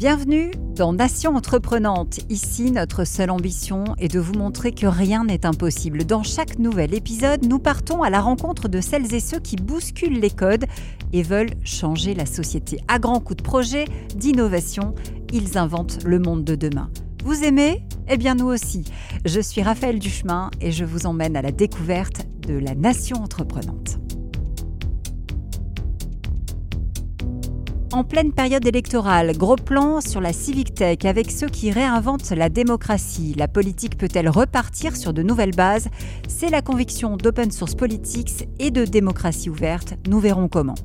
Bienvenue dans Nation Entreprenante. Ici, notre seule ambition est de vous montrer que rien n'est impossible. Dans chaque nouvel épisode, nous partons à la rencontre de celles et ceux qui bousculent les codes et veulent changer la société. À grands coups de projet, d'innovation, ils inventent le monde de demain. Vous aimez? Eh bien nous aussi. Je suis Raphaël Duchemin et je vous emmène à la découverte de la Nation Entreprenante. En pleine période électorale, gros plan sur la civic tech avec ceux qui réinventent la démocratie. La politique peut-elle repartir sur de nouvelles bases? C'est la conviction d'Open Source Politics et de démocratie ouverte. Nous verrons comment.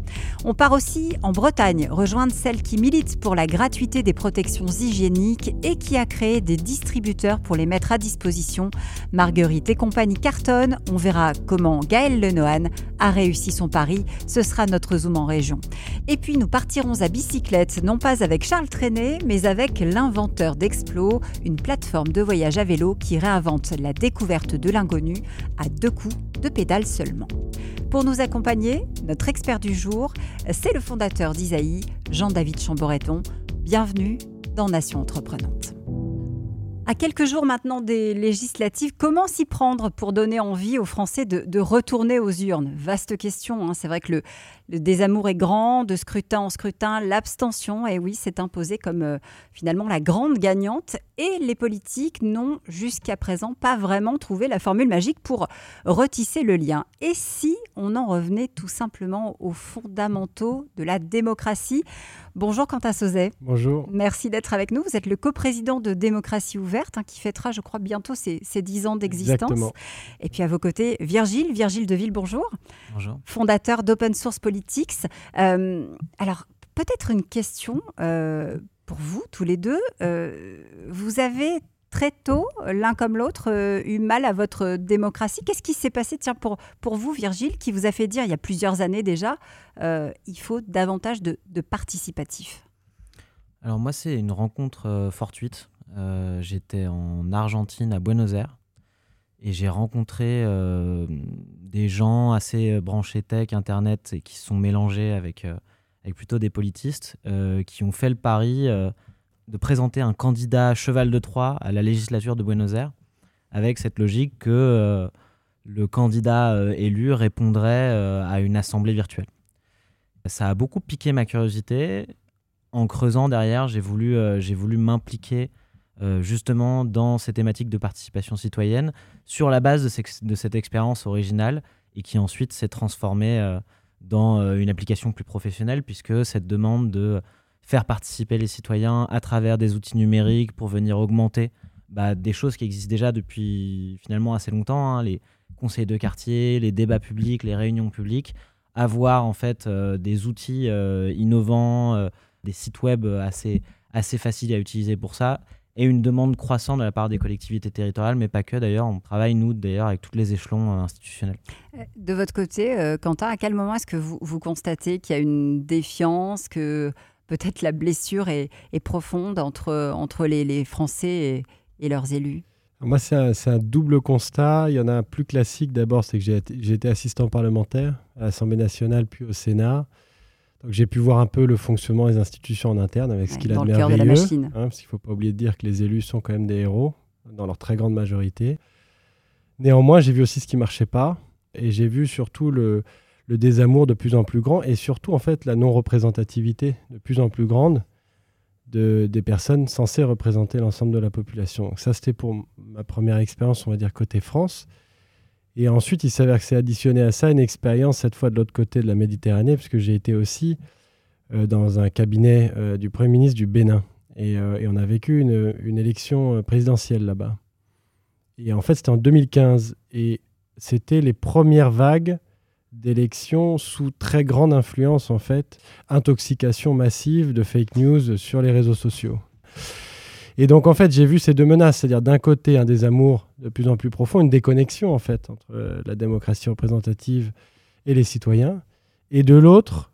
On part aussi en Bretagne, rejoindre celle qui milite pour la gratuité des protections hygiéniques et qui a créé des distributeurs pour les mettre à disposition. Marguerite et compagnie cartonne. On verra comment Gaël Lenohan a réussi son pari. Ce sera notre zoom en région. Et puis nous partirons à bicyclette, non pas avec Charles Trenet, mais avec l'inventeur d'Explo, une plateforme de voyage à vélo qui réinvente la découverte de l'inconnu à deux coups de pédale seulement. Pour nous accompagner, notre expert du jour, c'est le fondateur d'Isaïe, Jean-David Chamboreton. Bienvenue dans Nation Entreprenante. À quelques jours maintenant des législatives, comment s'y prendre pour donner envie aux Français de, retourner aux urnes? Vaste question. Hein. C'est vrai que le, le, désamour est grand, de scrutin en scrutin, l'abstention, et oui, s'est imposée comme euh, finalement la grande gagnante. Et les politiques n'ont jusqu'à présent pas vraiment trouvé la formule magique pour retisser le lien. Et si on en revenait tout simplement aux fondamentaux de la démocratie? Bonjour Quentin Sauzet. Bonjour. Merci d'être avec nous. Vous êtes le coprésident de Démocratie Ouverte, hein, qui fêtera, je crois, bientôt ses, ses 10 ans d'existence. Et puis à vos côtés, Virgile, Virgile Deville, bonjour. Bonjour. Fondateur d'Open Source Euh, alors, peut-être une question euh, pour vous, tous les deux. Euh, vous avez très tôt, l'un comme l'autre, eu mal à votre démocratie. Qu'est-ce qui s'est passé, tiens, pour, pour vous, Virgile, qui vous a fait dire il y a plusieurs années déjà, euh, il faut davantage de, participatif Alors moi, c'est une rencontre fortuite. J'étais en Argentine, à Buenos Aires, et j'ai rencontré des gens assez branchés tech, Internet, et qui sont mélangés avec, avec plutôt des politistes, qui ont fait le pari de présenter un candidat cheval de Troie à la législature de Buenos Aires, avec cette logique que euh, le candidat euh, élu répondrait euh, à une assemblée virtuelle. Ça a beaucoup piqué ma curiosité. En creusant derrière, j'ai voulu, j'ai voulu m'impliquer justement dans ces thématiques de participation citoyenne sur la base de, cette expérience originale et qui ensuite s'est transformée dans une application plus professionnelle puisque cette demande de faire participer les citoyens à travers des outils numériques pour venir augmenter bah, des choses qui existent déjà depuis finalement assez longtemps, hein, les conseils de quartier, les débats publics, les réunions publiques, avoir en fait euh, des outils euh, innovants, euh, des sites web assez, assez faciles à utiliser pour ça, et une demande croissante de la part des collectivités territoriales, mais pas que d'ailleurs. On travaille, nous, d'ailleurs, avec tous les échelons institutionnels. De votre côté, Quentin, à quel moment est-ce que vous, vous constatez qu'il y a une défiance, que peut-être la blessure est, profonde entre, entre les, Français et, leurs élus? Moi, c'est un, double constat. Il y en a un plus classique. D'abord, c'est que j'ai été assistant parlementaire à l'Assemblée nationale puis au Sénat. Donc j'ai pu voir un peu le fonctionnement des institutions en interne avec ce qu'il a de merveilleux. De la machine. Hein, parce qu'il ne faut pas oublier de dire que les élus sont quand même des héros dans leur très grande majorité. Néanmoins, j'ai vu aussi ce qui ne marchait pas. Et j'ai vu surtout le, le désamour de plus en plus grand et surtout en fait la non-représentativité de plus en plus grande de, des personnes censées représenter l'ensemble de la population. ça c'était pour ma première expérience, on va dire côté France. Et ensuite il s'avère que c'est additionné à ça une expérience cette fois de l'autre côté de la Méditerranée, puisque j'ai été aussi euh, dans un cabinet euh, du Premier ministre du Bénin. Et, euh, on a vécu une élection présidentielle là-bas. Et en fait c'était en 2015 et c'était les premières vagues d'élections sous très grande influence, en fait, intoxication massive de fake news sur les réseaux sociaux. Et donc, en fait, j'ai vu ces deux menaces, c'est-à-dire d'un côté un désamour de plus en plus profond, une déconnexion, en fait, entre euh, la démocratie représentative et les citoyens, et de l'autre,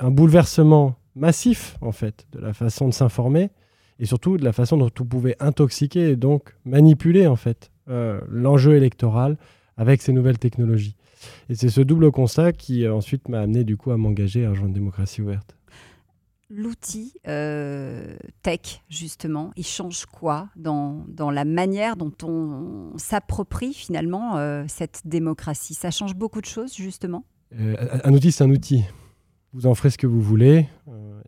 un bouleversement massif, en fait, de la façon de s'informer, et surtout de la façon dont on pouvait intoxiquer et donc manipuler, en fait, euh, l'enjeu électoral avec ces nouvelles technologies. Et c'est ce double constat qui euh, ensuite m'a amené du coup à m'engager à rejoindre Démocratie ouverte. L'outil euh, tech, justement, il change quoi dans, dans la manière dont on, s'approprie finalement euh, cette démocratie? Ça change beaucoup de choses, justement? Euh, Un outil, c'est un outil. Vous en ferez ce que vous voulez.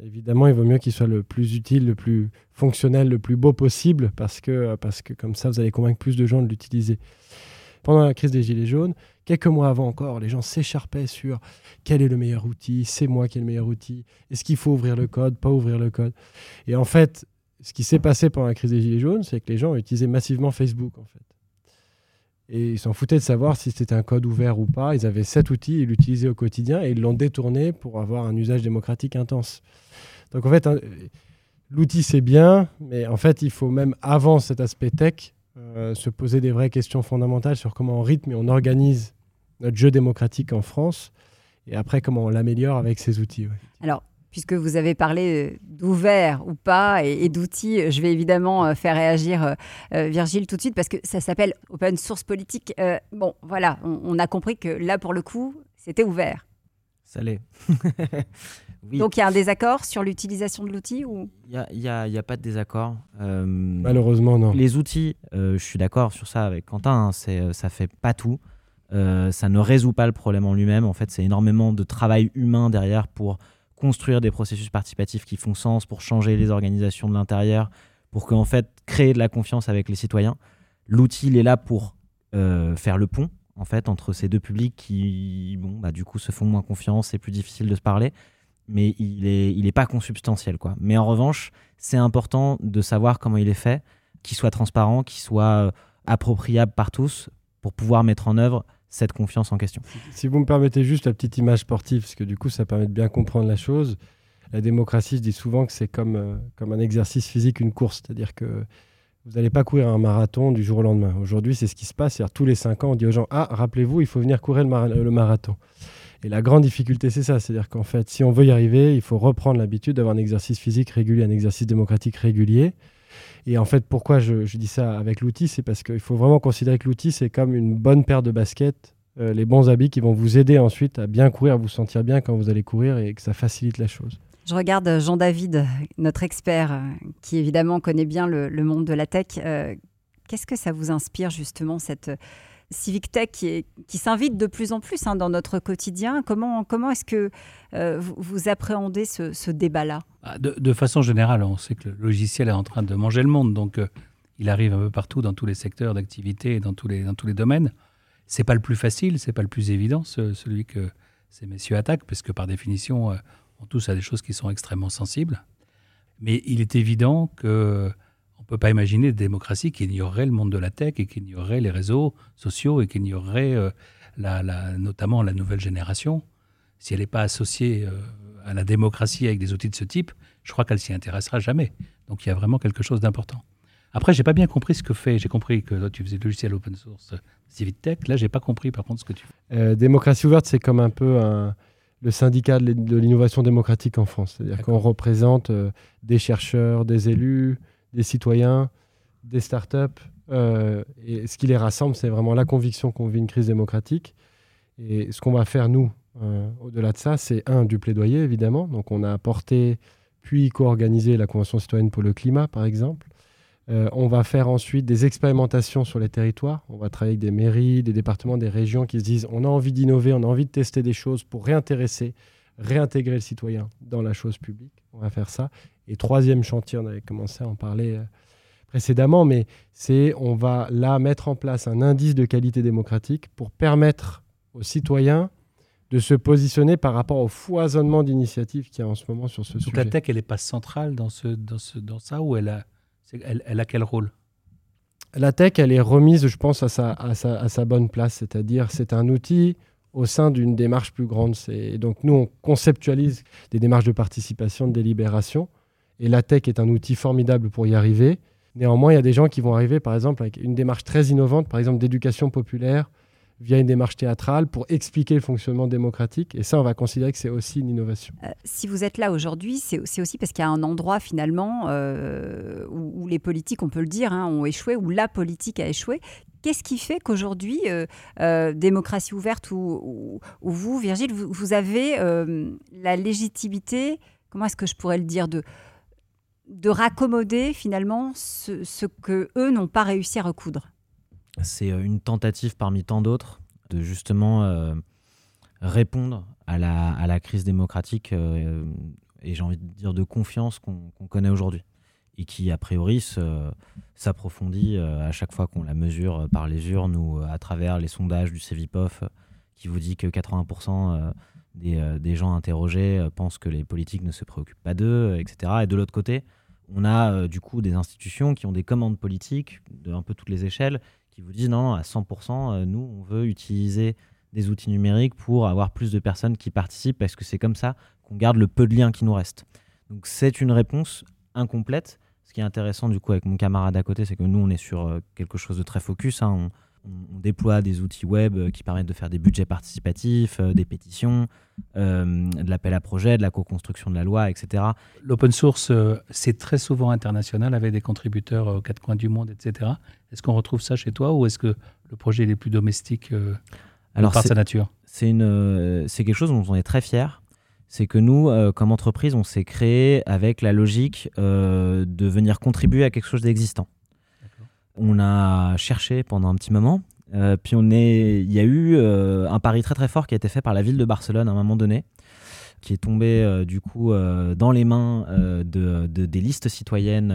évidemment, il vaut mieux qu'il soit le plus utile, le plus fonctionnel, le plus beau possible, parce que, parce que comme ça, vous allez convaincre plus de gens de l'utiliser. Pendant la crise des Gilets jaunes, Quelques mois avant encore, les gens s'écharpaient sur quel est le meilleur outil, c'est moi qui ai le meilleur outil, est-ce qu'il faut ouvrir le code, pas ouvrir le code. Et en fait, ce qui s'est passé pendant la crise des Gilets jaunes, c'est que les gens utilisaient massivement Facebook en fait. Et ils s'en foutaient de savoir si c'était un code ouvert ou pas. Ils avaient cet outil, ils l'utilisaient au quotidien et ils l'ont détourné pour avoir un usage démocratique intense. Donc en fait, l'outil c'est bien, mais en fait, il faut même avant cet aspect tech euh, se poser des vraies questions fondamentales sur comment on rythme et on organise notre jeu démocratique en France et après comment on l'améliore avec ces outils. Alors, puisque vous avez parlé euh, d'ouvert ou pas et, d'outils, je vais évidemment euh, faire réagir euh, Virgile tout de suite parce que ça s'appelle open source politique. bon, voilà, on, a compris que là, pour le coup, c'était ouvert. Ça l'est. Donc il y a un désaccord sur l'utilisation de l'outil ou? Il n'y a, a, pas de désaccord. Malheureusement, non. Les outils, je suis d'accord sur ça avec Quentin, hein, c'est ça fait pas tout. Euh, ça ne résout pas le problème en lui-même. En fait, c'est énormément de travail humain derrière pour construire des processus participatifs qui font sens, pour changer les organisations de l'intérieur, pour qu'en fait créer de la confiance avec les citoyens. L'outil, il est là pour euh, faire le pont en fait entre ces deux publics qui, bon, bah, du coup, se font moins confiance, c'est plus difficile de se parler, mais il est, il est pas consubstantiel quoi. Mais en revanche, c'est important de savoir comment il est fait, qu'il soit transparent, qu'il soit euh, appropriable par tous, pour pouvoir mettre en œuvre cette confiance en question. Si vous me permettez juste la petite image sportive, parce que du coup ça permet de bien comprendre la chose. La démocratie, je dis souvent que c'est comme, euh, comme un exercice physique, une course. C'est-à-dire que vous n'allez pas courir un marathon du jour au lendemain. Aujourd'hui, c'est ce qui se passe. cest tous les cinq ans, on dit aux gens Ah, rappelez-vous, il faut venir courir le, le marathon. Et la grande difficulté, c'est ça. C'est-à-dire qu'en fait, si on veut y arriver, il faut reprendre l'habitude d'avoir un exercice physique régulier, un exercice démocratique régulier. Et en fait, pourquoi je, dis ça avec l'outil C'est parce qu'il faut vraiment considérer que l'outil, c'est comme une bonne paire de baskets, euh, les bons habits qui vont vous aider ensuite à bien courir, à vous sentir bien quand vous allez courir et que ça facilite la chose. Je regarde Jean-David, notre expert, euh, qui évidemment connaît bien le, monde de la tech. Euh, qu'est-ce que ça vous inspire justement, cette Civic Tech qui, s'invite de plus en plus hein, dans notre quotidien Comment, comment est-ce que vous, appréhendez ce débat-là? Ah, de, façon générale, on sait que le logiciel est en train de manger le monde, donc euh, il arrive un peu partout dans tous les secteurs d'activité dans tous les, dans tous les domaines. C'est pas le plus facile, c'est pas le plus évident, celui que ces messieurs attaquent, parce que par définition, euh, on touche à des choses qui sont extrêmement sensibles. Mais il est évident que peut pas imaginer de démocratie qui ignorerait le monde de la tech et qui ignorerait les réseaux sociaux et qui ignorerait euh, la, notamment la nouvelle génération si elle n'est pas associée à la démocratie avec des outils de ce type, je crois qu'elle s'y intéressera jamais. Donc il y a vraiment quelque chose d'important. Après, j'ai pas bien compris ce que fait. J'ai compris que toi, tu faisais le logiciel open source Civic Tech. Là, j'ai pas compris par contre ce que tu fais. Euh, démocratie ouverte, c'est comme un peu le syndicat de l'innovation démocratique en France. C'est-à-dire qu'on représente euh, des chercheurs, des élus, des citoyens, des startups. Euh, et ce qui les rassemble, c'est vraiment la conviction qu'on vit une crise démocratique. Et ce qu'on va faire, nous, euh, au-delà de ça, c'est un, du plaidoyer, évidemment. Donc, on a apporté, puis co-organisé la Convention citoyenne pour le climat, par exemple. Euh, on va faire ensuite des expérimentations sur les territoires. On va travailler avec des mairies, des départements, des régions qui se disent on a envie d'innover, on a envie de tester des choses pour réintéresser, réintégrer le citoyen dans la chose publique. On va faire ça. Et troisième chantier, on avait commencé à en parler euh, précédemment, mais c'est on va là mettre en place un indice de qualité démocratique pour permettre aux citoyens de se positionner par rapport au foisonnement d'initiatives qu'il y a en ce moment sur ce Donc sujet. la tech, elle n'est pas centrale dans, ce, dans, ce, dans ça ou elle a, elle, elle a quel rôle? La tech, elle est remise, je pense, à sa, à sa, à sa bonne place, c'est-à-dire c'est un outil au sein d'une démarche plus grande. Donc nous, on conceptualise des démarches de participation, de délibération, et la tech est un outil formidable pour y arriver. Néanmoins, il y a des gens qui vont arriver, par exemple, avec une démarche très innovante, par exemple d'éducation populaire, via une démarche théâtrale pour expliquer le fonctionnement démocratique. Et ça, on va considérer que c'est aussi une innovation. Euh, si vous êtes là aujourd'hui, c'est aussi parce qu'il y a un endroit finalement euh, où, les politiques, on peut le dire, hein, ont échoué, où la politique a échoué. Qu'est-ce qui fait qu'aujourd'hui, euh, démocratie ouverte ou, vous, Virgile, vous, vous avez la légitimité comment est-ce que je pourrais le dire de de raccommoder finalement ce, ce que eux n'ont pas réussi à recoudre. C'est une tentative parmi tant d'autres de justement répondre à la, à la, crise démocratique et j'ai envie de dire de confiance qu'on connaît aujourd'hui et qui, a priori, s'approfondit euh, à chaque fois qu'on la mesure euh, par les urnes ou euh, à travers les sondages du CEVIPOF, qui vous dit que 80% des, gens interrogés pensent que les politiques ne se préoccupent pas d'eux, etc. Et de l'autre côté, on a du coup des institutions qui ont des commandes politiques de un peu toutes les échelles qui vous disent non, à 100%, nous, on veut utiliser des outils numériques pour avoir plus de personnes qui participent parce que c'est comme ça qu'on garde le peu de liens qui nous restent. Donc c'est une réponse incomplète ce qui est intéressant du coup avec mon camarade à côté, c'est que nous on est sur euh, quelque chose de très focus. Hein. Déploie des outils web euh, qui permettent de faire des budgets participatifs, euh, des pétitions, de l'appel à projet, de la co-construction de la loi, etc. L'open source, c'est très souvent international avec des contributeurs aux quatre coins du monde, etc. Est-ce qu'on retrouve ça chez toi ou est-ce que le projet est plus domestique Alors, par sa nature? C'est quelque chose dont on est très fier c'est que nous, euh, comme entreprise, on s'est créé avec la logique euh, de venir contribuer à quelque chose d'existant. On a cherché pendant un petit moment, euh, puis on est, il y a eu un pari très très fort qui a été fait par la ville de Barcelone à un moment donné, qui est tombé du coup dans les mains de, des listes citoyennes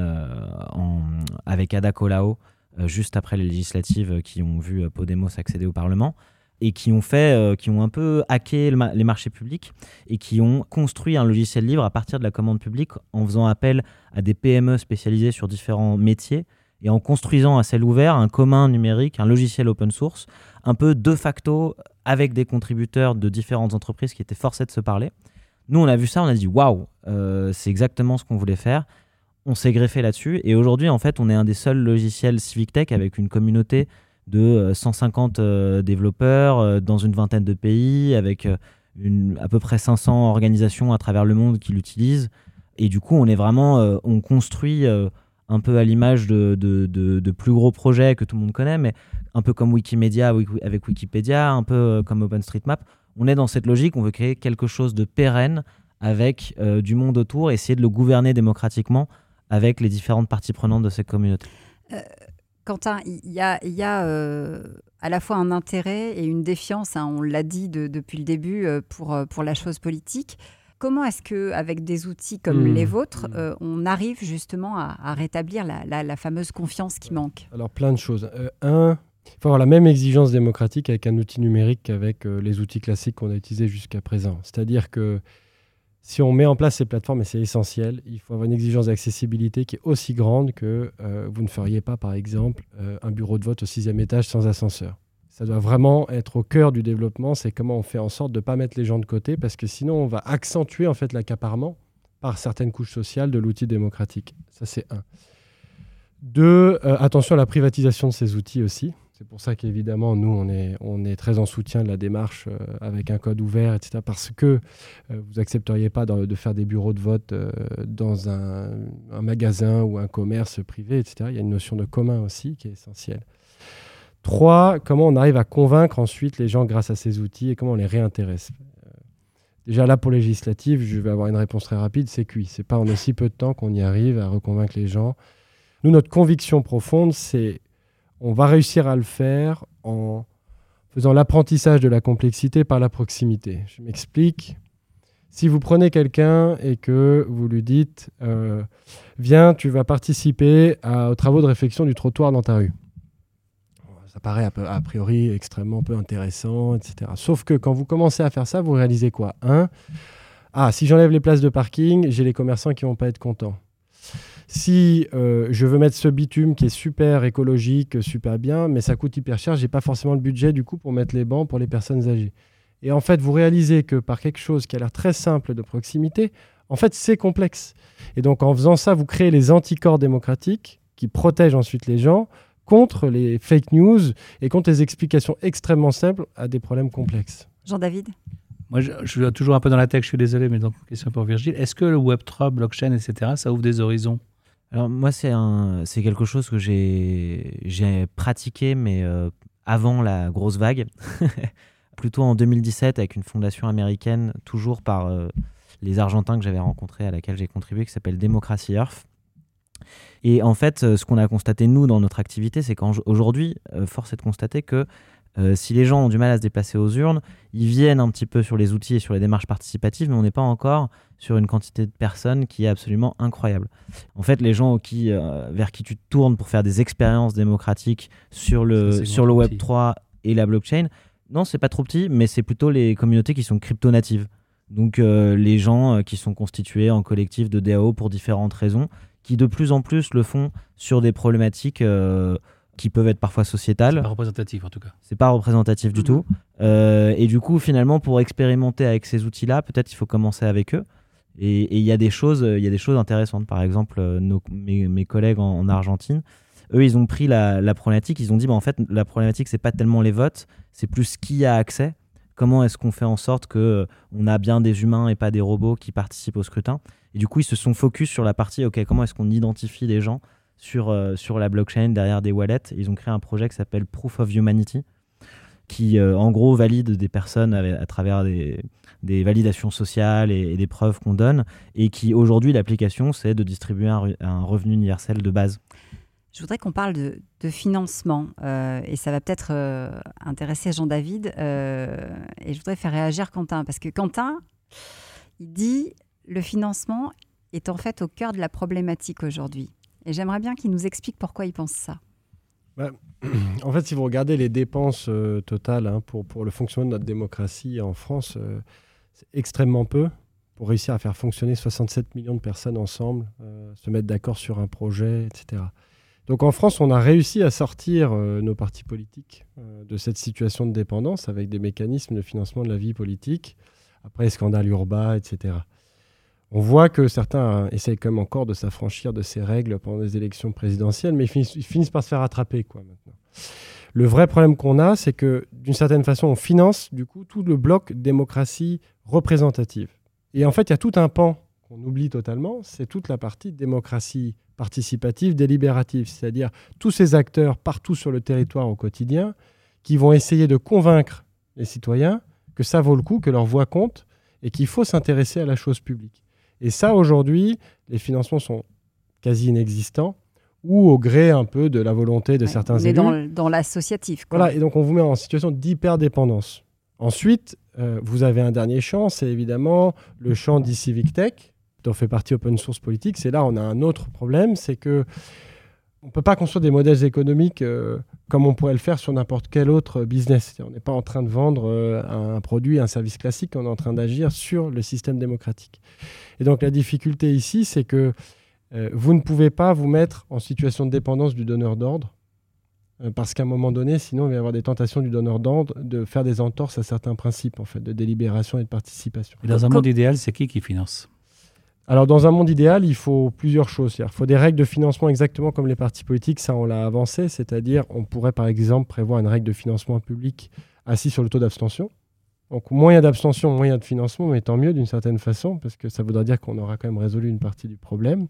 avec Ada Colau, juste après les législatives qui ont vu Podemos accéder au Parlement et qui ont fait, euh, qui ont un peu hacké les marchés publics et qui ont construit un logiciel libre à partir de la commande publique en faisant appel à des PME spécialisées sur différents métiers et en construisant à ciel ouvert un commun numérique, un logiciel open source, un peu de facto avec des contributeurs de différentes entreprises qui étaient forcés de se parler. Nous, on a vu ça, on a dit waouh, euh, c'est exactement ce qu'on voulait faire. On s'est greffé là-dessus et aujourd'hui, en fait, on est un des seuls logiciels Civic Tech avec une communauté de 150 euh, euh, développeurs dans une vingtaine de pays, avec à peu près 500 organisations à travers le monde qui l'utilisent. Et du coup, on est vraiment, on construit un peu à l'image de, de, plus gros projets que tout le monde connaît, mais un peu comme Wikimedia avec Wikipédia, un peu comme OpenStreetMap. On est dans cette logique, on veut créer quelque chose de pérenne avec du monde autour, essayer de le gouverner démocratiquement avec les différentes parties prenantes de cette communauté. Quentin, il y a, euh, à la fois un intérêt et une défiance, hein, on l'a dit depuis le début, euh, pour, euh, pour la chose politique. Comment est-ce qu'avec des outils comme hmm. les vôtres, hmm. on arrive justement à, rétablir la, fameuse confiance qui manque? Alors plein de choses. un, il faut avoir la même exigence démocratique avec un outil numérique qu'avec les outils classiques qu'on a utilisés jusqu'à présent. C'est-à-dire que si on met en place ces plateformes, et c'est essentiel, il faut avoir une exigence d'accessibilité qui est aussi grande que euh, vous ne feriez pas, par exemple, euh, un bureau de vote au sixième étage sans ascenseur. Ça doit vraiment être au cœur du développement, c'est comment on fait en sorte de ne pas mettre les gens de côté, parce que sinon on va accentuer en fait l'accaparement par certaines couches sociales de l'outil démocratique. Ça c'est un. Deux, euh, attention à la privatisation de ces outils aussi. C'est pour ça qu'évidemment, nous, on est, on est très en soutien de la démarche euh, avec un code ouvert, etc. Parce que euh, vous accepteriez pas de, faire des bureaux de vote dans un, magasin ou un commerce privé, etc. Il y a une notion de commun aussi qui est essentielle. Trois, comment on arrive à convaincre ensuite les gens grâce à ces outils et comment on les réintéresse? Déjà là, pour législative, je vais avoir une réponse très rapide, c'est cuit. C'est pas en aussi peu de temps qu'on y arrive à reconvaincre les gens. Nous, notre conviction profonde, c'est on va réussir à le faire en faisant l'apprentissage de la complexité par la proximité. Je m'explique. Si vous prenez quelqu'un et que vous lui dites euh, Viens, tu vas participer aux travaux de réflexion du trottoir dans ta rue. Ça paraît a, priori extrêmement peu intéressant, etc. Sauf que quand vous commencez à faire ça, vous réalisez quoi? Un, ah, si j'enlève les places de parking, j'ai les commerçants qui vont pas être contents si euh, je veux mettre ce bitume qui est super écologique, super bien, mais ça coûte hyper cher, j'ai pas forcément le budget du coup pour mettre les bancs pour les personnes âgées. Et en fait, vous réalisez que par quelque chose qui a l'air très simple de proximité, en fait, c'est complexe. Et donc, en faisant ça, vous créez les anticorps démocratiques qui protègent ensuite les gens contre les fake news et contre les explications extrêmement simples à des problèmes complexes. Jean-David? Moi, je, suis toujours un peu dans la tech, je suis désolé, mais donc, question pour Virgile. Est-ce que le Web3, blockchain, etc., ça ouvre des horizons? Alors moi, c'est un, c'est quelque chose que j'ai, j'ai pratiqué, mais euh, avant la grosse vague, plutôt en 2017 avec une fondation américaine, toujours par euh, les Argentins que j'avais rencontrés, à laquelle j'ai contribué, qui s'appelle Democracy Earth. Et en fait, euh, ce qu'on a constaté, nous, dans notre activité, c'est qu'aujourd'hui, euh, force est de constater que euh, si les gens ont du mal à se déplacer aux urnes, ils viennent un petit peu sur les outils et sur les démarches participatives, mais on n'est pas encore sur une quantité de personnes qui est absolument incroyable. En fait, les gens qui, vers qui tu te tournes pour faire des expériences démocratiques sur le, sur le Web 3 et la blockchain, non, c'est pas trop petit, mais c'est plutôt les communautés qui sont crypto-natives. Donc les gens qui sont constitués en collectif de DAO pour différentes raisons qui de plus en plus le font sur des problématiques euh, qui peuvent être parfois sociétales. C'est pas représentatif en tout cas. C'est pas représentatif du tout. Euh, et du coup, finalement, pour expérimenter avec ces outils-là, peut-être il faut commencer avec eux. Et il y a des choses, il y a des choses intéressantes. Par exemple, euh, nos, mes, collègues en, Argentine, eux, ils ont pris la, la problématique. Ils ont dit, bah, en fait, la problématique, c'est pas tellement les votes, c'est plus qui a accès. Comment est-ce qu'on fait en sorte que on a bien des humains et pas des robots qui participent au scrutin? Et du coup, ils se sont focus sur la partie, OK, comment est-ce qu'on identifie les gens sur, euh, sur la blockchain derrière des wallets. Ils ont créé un projet qui s'appelle Proof of Humanity, qui euh, en gros valide des personnes à, travers des, des, validations sociales et, des preuves qu'on donne, et qui aujourd'hui, l'application, c'est de distribuer un, revenu universel de base. Je voudrais qu'on parle de, de financement, euh, et ça va peut-être intéresser Jean-David, et je voudrais faire réagir Quentin, parce que Quentin, il dit le financement est en fait au cœur de la problématique aujourd'hui. Et j'aimerais bien qu'il nous explique pourquoi il pense ça. Bah, en fait, si vous regardez les dépenses euh, totales hein, pour, le fonctionnement de notre démocratie en France, euh, c'est extrêmement peu pour réussir à faire fonctionner 67 millions de personnes ensemble, euh, se mettre d'accord sur un projet, etc. Donc en France, on a réussi à sortir nos partis politiques de cette situation de dépendance avec des mécanismes de financement de la vie politique, après scandale urbain, etc on voit que certains essayent quand même encore de s'affranchir de ces règles pendant les élections présidentielles, mais ils finissent, par se faire attraper. Maintenant. Le vrai problème qu'on a, c'est que d'une certaine façon, on finance du coup tout le bloc démocratie représentative. Et en fait, il y a tout un pan qu'on oublie totalement, c'est toute la partie démocratie participative, délibérative, c'est-à-dire tous ces acteurs partout sur le territoire au quotidien qui vont essayer de convaincre les citoyens que ça vaut le coup, que leur voix compte et qu'il faut s'intéresser à la chose publique. Et ça, aujourd'hui, les financements sont quasi inexistants ou au gré un peu de la volonté de certains élus. dans, dans l'associatif. Voilà, et donc on vous met en situation d'hyperdépendance. Ensuite, euh, vous avez un dernier champ, c'est évidemment le champ d'e-civic tech, dont fait partie Open Source Politique. C'est là on a un autre problème, c'est que on ne peut pas construire des modèles économiques euh, comme on pourrait le faire sur n'importe quel autre business. On n'est pas en train de vendre euh, un produit, un service classique, on est en train d'agir sur le système démocratique. Et donc la difficulté ici, c'est que euh, vous ne pouvez pas vous mettre en situation de dépendance du donneur d'ordre, parce qu'à un moment donné, sinon il va y avoir des tentations du donneur d'ordre de faire des entorses à certains principes en fait, de délibération et de participation. Et dans un monde idéal, c'est qui qui finance? Alors, dans un monde idéal, il faut plusieurs choses. Il faut des règles de financement exactement comme les partis politiques, ça on l'a avancé, c'est-à-dire on pourrait par exemple prévoir une règle de financement public assis sur le taux d'abstention. Donc, a d'abstention, a de financement, mais tant mieux d'une certaine façon, parce que ça voudrait dire qu'on aura quand même résolu une partie du problème.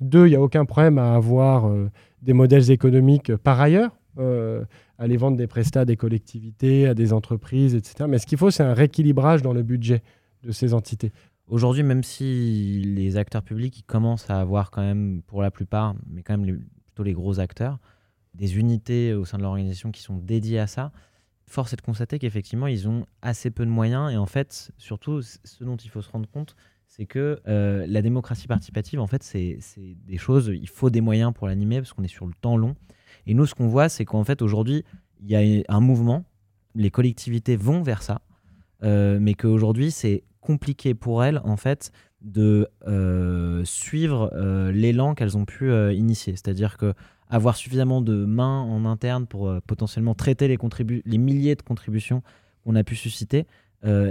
Deux, il n'y a aucun problème à avoir euh, des modèles économiques par ailleurs, euh, aller vendre des prestats à des collectivités, à des entreprises, etc. Mais ce qu'il faut, c'est un rééquilibrage dans le budget de ces entités. Aujourd'hui, même si les acteurs publics commencent à avoir quand même, pour la plupart, mais quand même plutôt les gros acteurs, des unités au sein de l'organisation qui sont dédiées à ça, force est de constater qu'effectivement, ils ont assez peu de moyens. Et en fait, surtout, ce dont il faut se rendre compte, c'est que euh, la démocratie participative, en fait, c'est des choses, il faut des moyens pour l'animer parce qu'on est sur le temps long. Et nous, ce qu'on voit, c'est qu'en fait, aujourd'hui, il y a un mouvement, les collectivités vont vers ça, euh, mais qu'aujourd'hui, c'est compliqué pour elles, en fait, de euh, suivre euh, l'élan qu'elles ont pu euh, initier. C'est-à-dire que avoir suffisamment de mains en interne pour potentiellement traiter les, les milliers de contributions qu'on a pu susciter,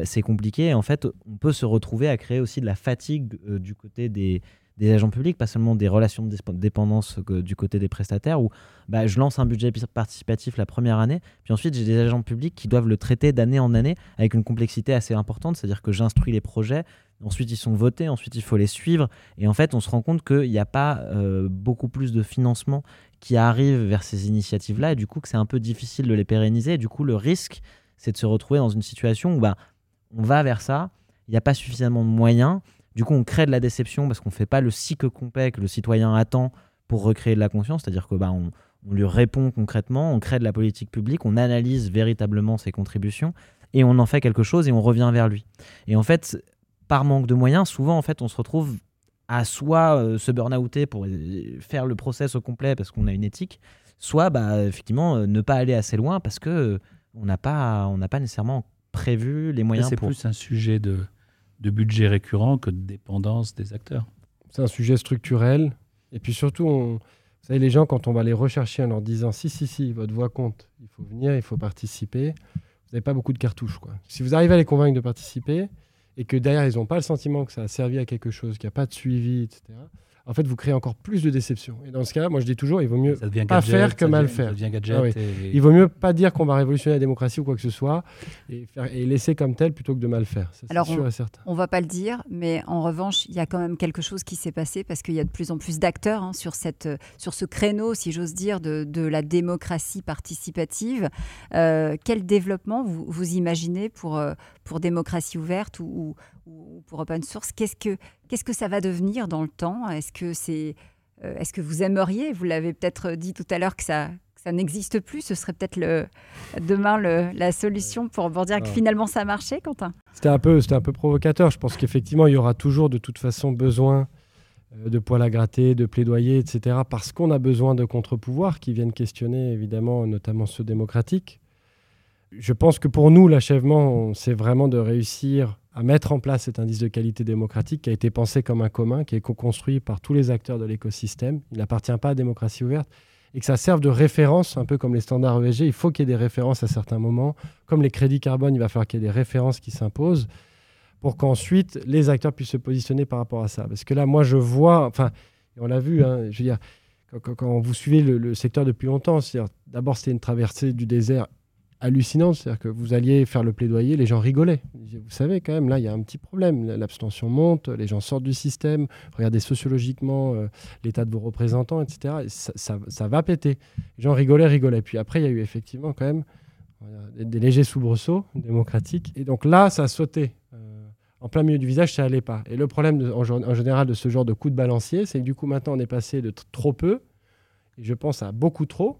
c'est compliqué. en fait, on peut se retrouver à créer aussi de la fatigue du côté des, des agents publics, pas seulement des relations de dépendance du côté des prestataires, où bah, je lance un budget participatif la première année, puis ensuite j'ai des agents publics qui doivent le traiter d'année en année avec une complexité assez importante, c'est-à-dire que j'instruis les projets, ensuite ils sont votés, ensuite il faut les suivre, et en fait on se rend compte qu'il n'y a pas euh, beaucoup plus de financement qui arrive vers ces initiatives-là, et du coup que c'est un peu difficile de les pérenniser, et du coup le risque c'est de se retrouver dans une situation où bah, on va vers ça, il n'y a pas suffisamment de moyens. Du coup, on crée de la déception parce qu'on ne fait pas le cycle complet que le citoyen attend pour recréer de la conscience, c'est-à-dire que bah, on, on lui répond concrètement, on crée de la politique publique, on analyse véritablement ses contributions et on en fait quelque chose et on revient vers lui. Et en fait, par manque de moyens, souvent en fait, on se retrouve à soit euh, se burn-outer pour euh, faire le process au complet parce qu'on a une éthique, soit bah, effectivement euh, ne pas aller assez loin parce que on n'a pas, on n'a pas nécessairement prévu les moyens. C'est pour... plus un sujet de, de budget récurrent que de dépendance des acteurs. C'est un sujet structurel. Et puis surtout, on... vous savez, les gens, quand on va les rechercher en leur disant si, si, si, votre voix compte, il faut venir, il faut participer, vous n'avez pas beaucoup de cartouches. Quoi. Si vous arrivez à les convaincre de participer et que derrière, ils n'ont pas le sentiment que ça a servi à quelque chose, qu'il n'y a pas de suivi, etc., en fait, vous créez encore plus de déception. Et dans ce cas-là, moi, je dis toujours, il vaut mieux pas faire que mal faire. Ah il vaut mieux pas dire qu'on va révolutionner la démocratie ou quoi que ce soit, et, faire, et laisser comme tel plutôt que de mal faire. Ça, Alors, sûr on, et certain. on va pas le dire, mais en revanche, il y a quand même quelque chose qui s'est passé parce qu'il y a de plus en plus d'acteurs hein, sur, cette, sur ce créneau, si j'ose dire, de, de, la démocratie participative. Euh, quel développement vous, vous imaginez pour, euh, pour démocratie ouverte ou, ou, ou pour open source Qu'est-ce que Qu'est-ce que ça va devenir dans le temps? Est-ce que c'est, euh, est-ce que vous aimeriez Vous l'avez peut-être dit tout à l'heure que ça, que ça n'existe plus. Ce serait peut-être le, demain le, la solution pour, pour dire que finalement ça a marché, Quentin? C'était un peu, c'était un peu provocateur. Je pense qu'effectivement il y aura toujours de toute façon besoin euh, de poils à gratter, de plaidoyer, etc. Parce qu'on a besoin de contre-pouvoirs qui viennent questionner évidemment, notamment ceux démocratiques. Je pense que pour nous, l'achèvement, c'est vraiment de réussir à mettre en place cet indice de qualité démocratique qui a été pensé comme un commun, qui est co-construit par tous les acteurs de l'écosystème. Il n'appartient pas à démocratie ouverte et que ça serve de référence, un peu comme les standards ESG. Il faut qu'il y ait des références à certains moments. Comme les crédits carbone, il va falloir qu'il y ait des références qui s'imposent pour qu'ensuite les acteurs puissent se positionner par rapport à ça. Parce que là, moi, je vois, enfin, on l'a vu, hein, je veux dire, quand, quand, vous suivez le, le secteur depuis longtemps, d'abord c'était une traversée du désert hallucinante. C'est-à-dire que vous alliez faire le plaidoyer, les gens rigolaient. Vous savez, quand même, là, il y a un petit problème. L'abstention monte, les gens sortent du système. Regardez sociologiquement euh, l'état de vos représentants, etc. Ça, va péter. Les gens rigolaient, rigolaient. Puis après, il y a eu effectivement quand même des, légers soubresauts démocratiques. Et donc là, ça a sauté. Euh, en plein milieu du visage, ça allait pas. Et le problème en, en, général de ce genre de coup de balancier, c'est que du coup, maintenant, on est passé de trop peu, et je pense à beaucoup trop,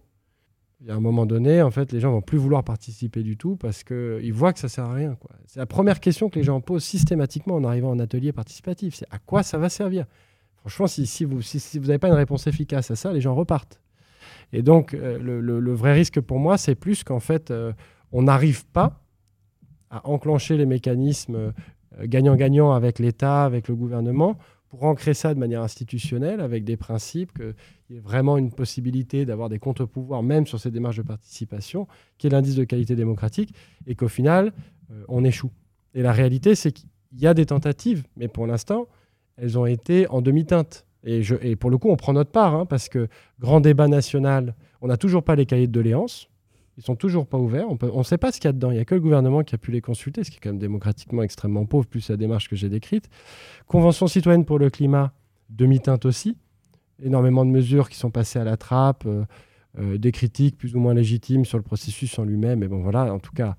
il y a un moment donné, en fait, les gens vont plus vouloir participer du tout parce qu'ils voient que ça sert à rien. C'est la première question que les gens posent systématiquement en arrivant en atelier participatif. C'est à quoi ça va servir? Franchement, si, vous n'avez pas une réponse efficace à ça, les gens repartent. Et donc, euh, le, vrai risque pour moi, c'est plus qu'en fait, euh, on n'arrive pas à enclencher les mécanismes euh, gagnant-gagnant avec l'État, avec le gouvernement, pour ancrer ça de manière institutionnelle, avec des principes, qu'il y ait vraiment une possibilité d'avoir des contre-pouvoirs, même sur ces démarches de participation, qui est l'indice de qualité démocratique, et qu'au final, euh, on échoue. Et la réalité, c'est qu'il y a des tentatives, mais pour l'instant, elles ont été en demi-teinte. Et, pour le coup, on prend notre part, hein, parce que grand débat national, on n'a toujours pas les cahiers de doléances. Ils sont toujours pas ouverts. On ne sait pas ce qu'il y a dedans. Il n'y a que le gouvernement qui a pu les consulter, ce qui est quand même démocratiquement extrêmement pauvre, plus la démarche que j'ai décrite. Convention citoyenne pour le climat, demi-teinte aussi. Énormément de mesures qui sont passées à la trappe, euh, euh, des critiques plus ou moins légitimes sur le processus en lui-même. Mais bon, voilà, en tout cas,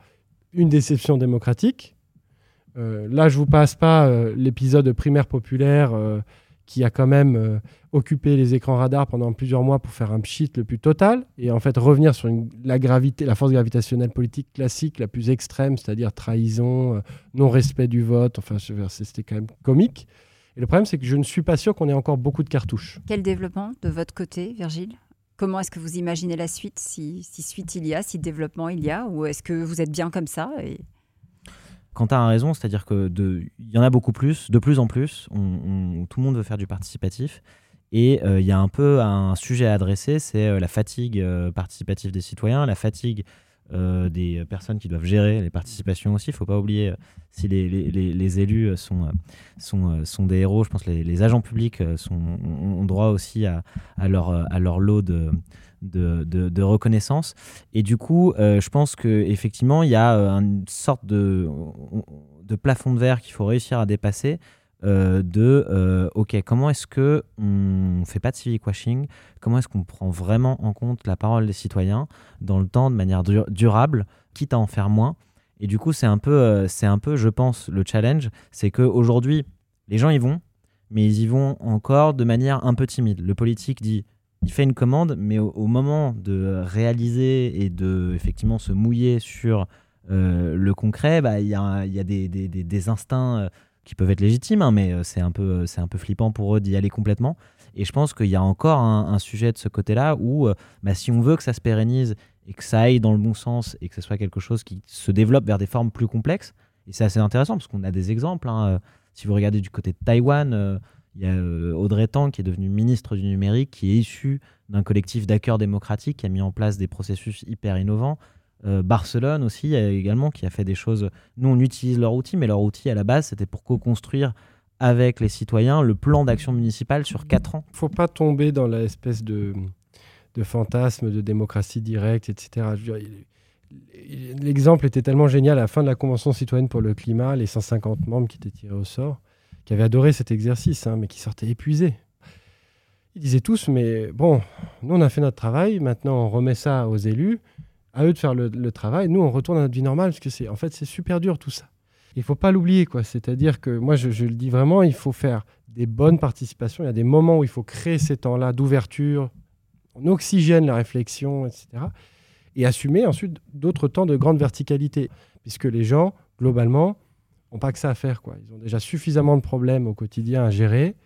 une déception démocratique. Euh, là, je vous passe pas l'épisode primaire populaire qui a quand même euh, occupé les écrans radars pendant plusieurs mois pour faire un pchit le plus total et en fait revenir sur la gravité, la force gravitationnelle politique classique la plus extrême, c'est-à-dire trahison, euh, non-respect du vote. Enfin, c'était quand même comique. Et le problème, c'est que je ne suis pas sûr qu'on ait encore beaucoup de cartouches. Quel développement de votre côté, Virgile? Comment est-ce que vous imaginez la suite si, si, suite il y a, si développement il y a? Ou est-ce que vous êtes bien comme ça et... Quentin a raison, c'est-à-dire que il y en a beaucoup plus, de plus en plus. Tout le monde veut faire du participatif. Et il euh, y a un peu un sujet à adresser, c'est euh, la fatigue euh, participative des citoyens, la fatigue des personnes qui doivent gérer les participations aussi. Il ne faut pas oublier, si les, les, les, élus sont, sont, sont des héros, je pense que les, agents publics ont droit aussi à, leur, à leur lot de, de, de, reconnaissance. Et du coup, euh, je pense qu'effectivement, il y a une sorte de, de plafond de verre qu'il faut réussir à dépasser. Euh, de euh, ok comment est-ce que on fait pas de civic washing? Comment est-ce qu'on prend vraiment en compte la parole des citoyens dans le temps de manière du durable quitte à en faire moins? Et du coup, c'est un peu, c'est un peu, je pense, le challenge, c'est qu'aujourd'hui, les gens y vont, mais ils y vont encore de manière un peu timide. Le politique dit, il fait une commande, mais au, moment de réaliser et de effectivement se mouiller sur le concret, bah, il y a, des, instincts qui peuvent être légitimes, hein, mais c'est un, peu, un peu flippant pour eux d'y aller complètement. Et je pense qu'il y a encore un, sujet de ce côté-là où, euh, bah, si on veut que ça se pérennise et que ça aille dans le bon sens et que ce soit quelque chose qui se développe vers des formes plus complexes, et c'est assez intéressant parce qu'on a des exemples. Hein, euh, si vous regardez du côté de Taïwan, euh, il y a Audrey Tang qui est devenue ministre du numérique, qui est issu d'un collectif d'acteurs démocratiques qui a mis en place des processus hyper innovants. Barcelone aussi également qui a fait des choses. Nous, on utilise leur outil, mais leur outil à la base, c'était pour co-construire avec les citoyens le plan d'action municipale sur 4 ans. Il ne faut pas tomber dans l'espèce de, de fantasme de démocratie directe, etc. L'exemple était tellement génial à la fin de la Convention citoyenne pour le climat, les 150 membres qui étaient tirés au sort, qui avaient adoré cet exercice, hein, mais qui sortaient épuisés. Ils disaient tous, mais bon, nous on a fait notre travail, maintenant on remet ça aux élus, à eux de faire le, travail, nous on retourne à notre vie normale, parce que c'est en fait c'est super dur tout ça il faut pas l'oublier. quoi. C'est-à-dire que moi, je, le dis vraiment, il faut faire des bonnes participations. Il y a des moments où il faut créer ces temps-là d'ouverture. On oxygène la réflexion, etc. Et assumer ensuite d'autres temps de grande verticalité. Puisque les gens, globalement, n'ont pas que ça à faire. Quoi. Ils ont déjà suffisamment de problèmes au quotidien à gérer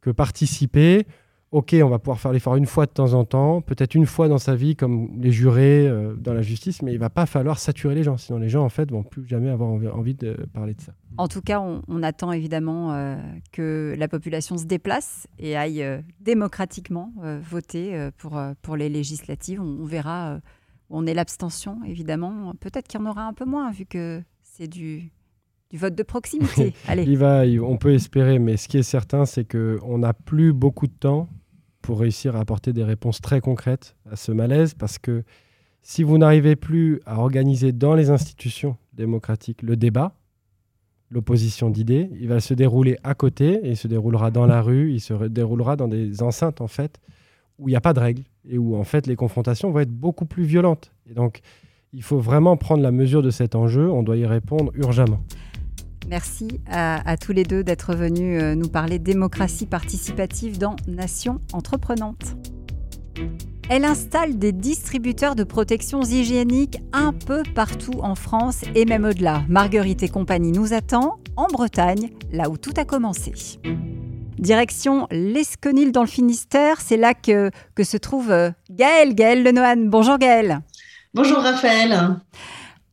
que participer, ok, on va pouvoir faire l'effort une fois de temps en temps, peut-être une fois dans sa vie, comme les jurés euh, dans la justice, mais il va pas falloir saturer les gens, sinon les gens en fait vont plus jamais avoir envie de parler de ça. En tout cas, on, attend évidemment euh, que la population se déplace et aille euh, démocratiquement voter pour, pour les législatives. On, verra où on est l'abstention, évidemment. Peut-être qu'il y en aura un peu moins, vu que c'est du, du vote de proximité. Allez. il va, on peut espérer, mais ce qui est certain, c'est qu'on n'a plus beaucoup de temps pour réussir à apporter des réponses très concrètes à ce malaise, parce que si vous n'arrivez plus à organiser dans les institutions démocratiques le débat, l'opposition d'idées, il va se dérouler à côté, et il se déroulera dans la rue, il se déroulera dans des enceintes, en fait, où il n'y a pas de règles, et où, en fait, les confrontations vont être beaucoup plus violentes. Et donc, il faut vraiment prendre la mesure de cet enjeu, on doit y répondre urgemment. Merci à, tous les deux d'être venus euh, nous parler démocratie participative dans Nation Entreprenante. Elle installe des distributeurs de protections hygiéniques un peu partout en France et même au-delà. Marguerite et compagnie nous attend en Bretagne, là où tout a commencé. Direction l'Esconil dans le Finistère, c'est là que, se trouve euh, Gaël, Gaël Lenohan. Bonjour Gaël. Bonjour Raphaël.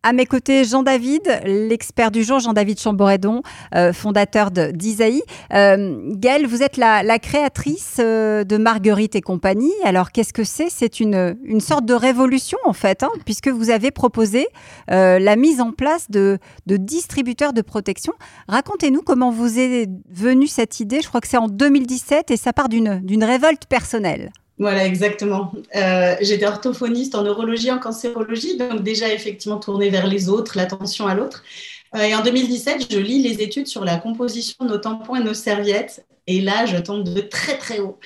À mes côtés, Jean-David, l'expert du jour, Jean-David Chamboredon, euh, fondateur d'Isaïe. Euh, Gaëlle, vous êtes la, créatrice euh, de Marguerite et compagnie. Alors, qu'est-ce que c'est? C'est une, une sorte de révolution, en fait, hein, puisque vous avez proposé la mise en place de, de distributeurs de protection. Racontez-nous comment vous est venue cette idée. Je crois que c'est en 2017 et ça part d'une révolte personnelle. Voilà, exactement. Euh, J'étais orthophoniste en neurologie, en cancérologie, donc déjà effectivement tournée vers les autres, l'attention à l'autre. Euh, et en 2017, je lis les études sur la composition de nos tampons et nos serviettes. Et là, je tombe de très très haut.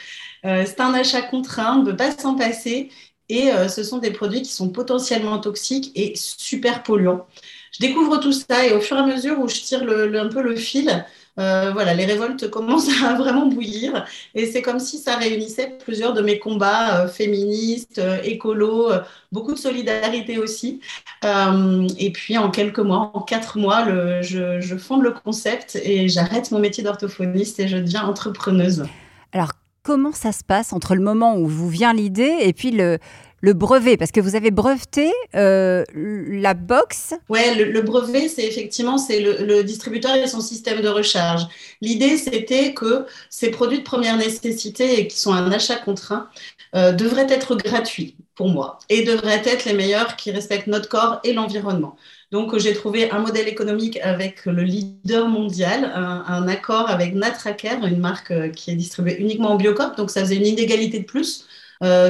Euh, c'est un achat contraint, on ne peut pas s'en passer. Et ce sont des produits qui sont potentiellement toxiques et super polluants. Je découvre tout ça et au fur et à mesure où je tire un peu le fil, euh, voilà, les révoltes commencent à vraiment bouillir. Et c'est comme si ça réunissait plusieurs de mes combats euh, féministes, euh, écolos, beaucoup de solidarité aussi. et puis en quelques mois, en quatre mois, je, je fonde le concept et j'arrête mon métier d'orthophoniste et je deviens entrepreneuse. Alors, comment ça se passe entre le moment où vous vient l'idée et puis le, le brevet Parce que vous avez breveté euh, la box. Ouais, le, brevet, c'est effectivement c'est le, distributeur et son système de recharge. L'idée, c'était que ces produits de première nécessité et qui sont un achat contraint euh, devraient être gratuits pour moi et devraient être les meilleurs qui respectent notre corps et l'environnement. Donc, j'ai trouvé un modèle économique avec le leader mondial, un, accord avec Natraker, une marque euh, qui est distribuée uniquement en biocop. Donc, ça faisait une inégalité de plus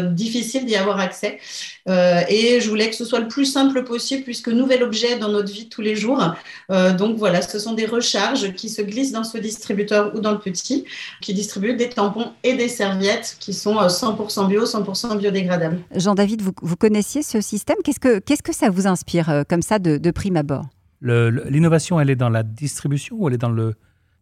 difficile d'y avoir accès. Euh, et je voulais que ce soit le plus simple possible puisque nouvel objet dans notre vie de tous les jours. Euh, donc voilà, ce sont des recharges qui se glissent dans ce distributeur ou dans le petit, qui distribue des tampons et des serviettes qui sont 100% bio, 100% biodégradables. Jean-David, vous, vous, connaissiez ce système? Qu'est-ce que, qu'est-ce que ça vous inspire comme ça de, de prime abord? L'innovation, elle est dans la distribution ou elle est dans le,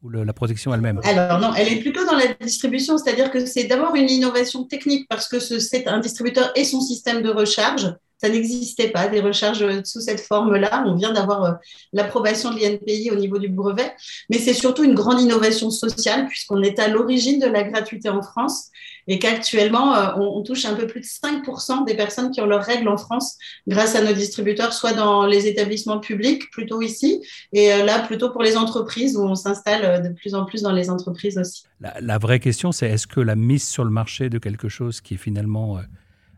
ou la protection elle-même Alors non, elle est plutôt dans la distribution, c'est-à-dire que c'est d'abord une innovation technique parce que c'est un distributeur et son système de recharge. Ça n'existait pas, des recharges sous cette forme-là. On vient d'avoir euh, l'approbation de l'INPI au niveau du brevet, mais c'est surtout une grande innovation sociale puisqu'on est à l'origine de la gratuité en France et qu'actuellement, euh, on, touche un peu plus de 5% des personnes qui ont leurs règles en France grâce à nos distributeurs, soit dans les établissements publics, plutôt ici, et euh, là, plutôt pour les entreprises où on s'installe de plus en plus dans les entreprises aussi. La, vraie question, c'est est-ce que la mise sur le marché de quelque chose qui est finalement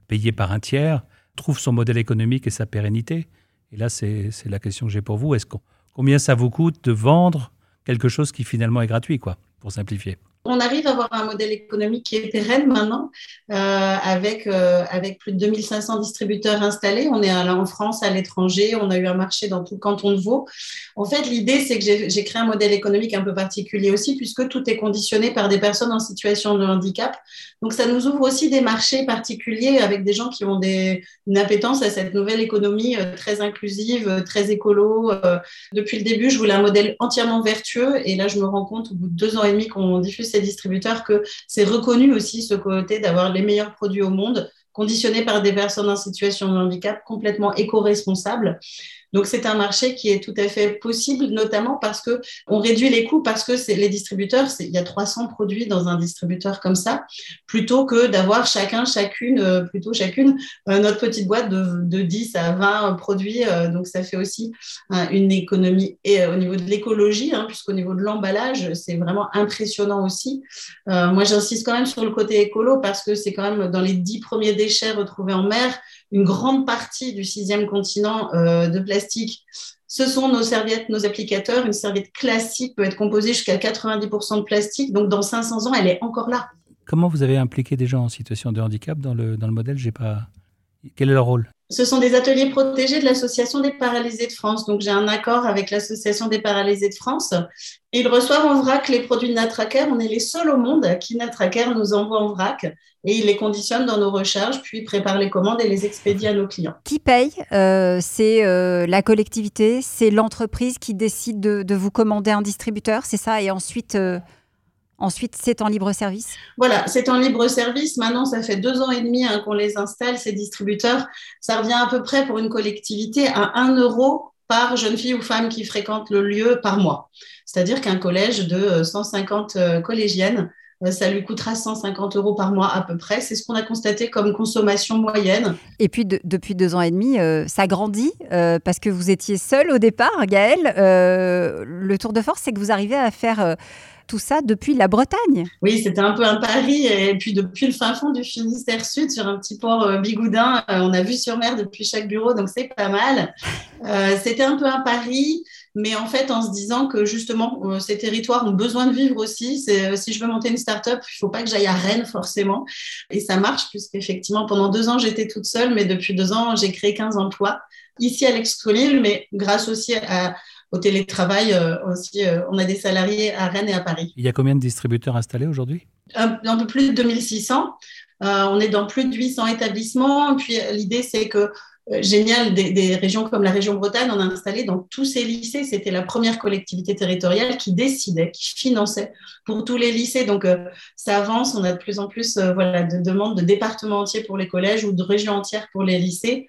payé par un tiers, trouve son modèle économique et sa pérennité? Et là, c'est la question que j'ai pour vous. Est-ce combien ça vous coûte de vendre quelque chose qui finalement est gratuit, quoi, pour simplifier? On arrive à avoir un modèle économique qui est pérenne maintenant, euh, avec, euh, avec plus de 2500 distributeurs installés. On est en France, à l'étranger, on a eu un marché dans tout le canton de Vaud. En fait, l'idée, c'est que j'ai créé un modèle économique un peu particulier aussi, puisque tout est conditionné par des personnes en situation de handicap. Donc, ça nous ouvre aussi des marchés particuliers avec des gens qui ont des, une appétence à cette nouvelle économie euh, très inclusive, très écolo. Depuis le début, je voulais un modèle entièrement vertueux, et là, je me rends compte, au bout de deux ans et demi qu'on diffuse distributeurs que c'est reconnu aussi ce côté d'avoir les meilleurs produits au monde, conditionnés par des personnes en situation de handicap, complètement éco-responsables. Donc c'est un marché qui est tout à fait possible, notamment parce que on réduit les coûts parce que c'est les distributeurs, il y a 300 produits dans un distributeur comme ça, plutôt que d'avoir chacun, chacune, euh, plutôt chacune euh, notre petite boîte de, de 10 à 20 produits. Euh, donc ça fait aussi une économie et au niveau de l'écologie, hein, puisqu'au niveau de l'emballage, c'est vraiment impressionnant aussi. moi j'insiste quand même sur le côté écolo parce que c'est quand même dans les 10 premiers déchets retrouvés en mer une grande partie du sixième continent euh, de plastique, ce sont nos serviettes, nos applicateurs. Une serviette classique peut être composée jusqu'à 90% de plastique. Donc, dans 500 ans, elle est encore là. Comment vous avez impliqué des gens en situation de handicap dans le, dans le modèle? Pas... Quel est leur rôle? Ce sont des ateliers protégés de l'Association des paralysés de France. Donc, j'ai un accord avec l'Association des paralysés de France. Ils reçoivent en vrac les produits de Natracker. On est les seuls au monde à qui Natracker nous envoie en vrac et ils les conditionnent dans nos recharges, puis préparent les commandes et les expédient à nos clients. Qui paye euh, C'est euh, la collectivité, c'est l'entreprise qui décide de, vous commander un distributeur, c'est ça? Et ensuite, euh, Ensuite, c'est en libre service? Voilà, c'est en libre service. Maintenant, ça fait deux ans et demi hein, qu'on les installe, ces distributeurs. Ça revient à peu près pour une collectivité à 1 euro par jeune fille ou femme qui fréquente le lieu par mois. C'est-à-dire qu'un collège de 150 euh, euh, collégiennes, euh, ça lui coûtera 150 euros par mois à peu près. C'est ce qu'on a constaté comme consommation moyenne. Et puis, depuis deux ans et demi, ça grandit parce que vous étiez seul au départ, Gaëlle. le tour de force, c'est que vous arrivez à faire tout ça depuis la Bretagne. Oui, c'était un peu un pari. Et puis depuis le fin fond du Finistère Sud, sur un petit port euh, bigoudin, euh, on a vu sur mer depuis chaque bureau, donc c'est pas mal. Euh, c'était un peu un pari. Mais en fait, en se disant que justement, ces territoires ont besoin de vivre aussi. Si je veux monter une start-up, il ne faut pas que j'aille à Rennes forcément. Et ça marche, puisqu'effectivement, pendant deux ans, j'étais toute seule, mais depuis deux ans, j'ai créé 15 emplois ici à l'Excolil, mais grâce aussi à, au télétravail euh, aussi, euh, on a des salariés à Rennes et à Paris. Il y a combien de distributeurs installés aujourd'hui? Un, peu plus de 2600. Euh, on est dans plus de 800 établissements. Puis l'idée, c'est que génial, des, régions comme la région Bretagne, on a installé dans tous ces lycées. C'était la première collectivité territoriale qui décidait, qui finançait pour tous les lycées. Donc, ça avance. On a de plus en plus voilà, de demandes de départements entiers pour les collèges ou de régions entières pour les lycées.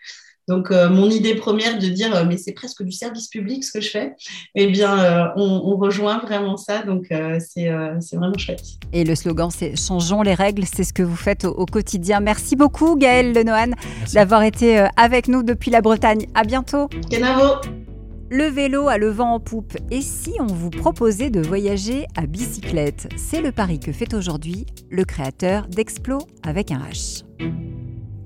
Donc, euh, mon idée première de dire, euh, mais c'est presque du service public ce que je fais, eh bien, euh, on, rejoint vraiment ça. Donc, c'est vraiment chouette. Et le slogan, c'est Changeons les règles. C'est ce que vous faites au, quotidien. Merci beaucoup, Gaël Lenohan, d'avoir été avec nous depuis la Bretagne. À bientôt. Kenavo. Le vélo a le vent en poupe. Et si on vous proposait de voyager à bicyclette? C'est le pari que fait aujourd'hui le créateur d'Explo avec un H.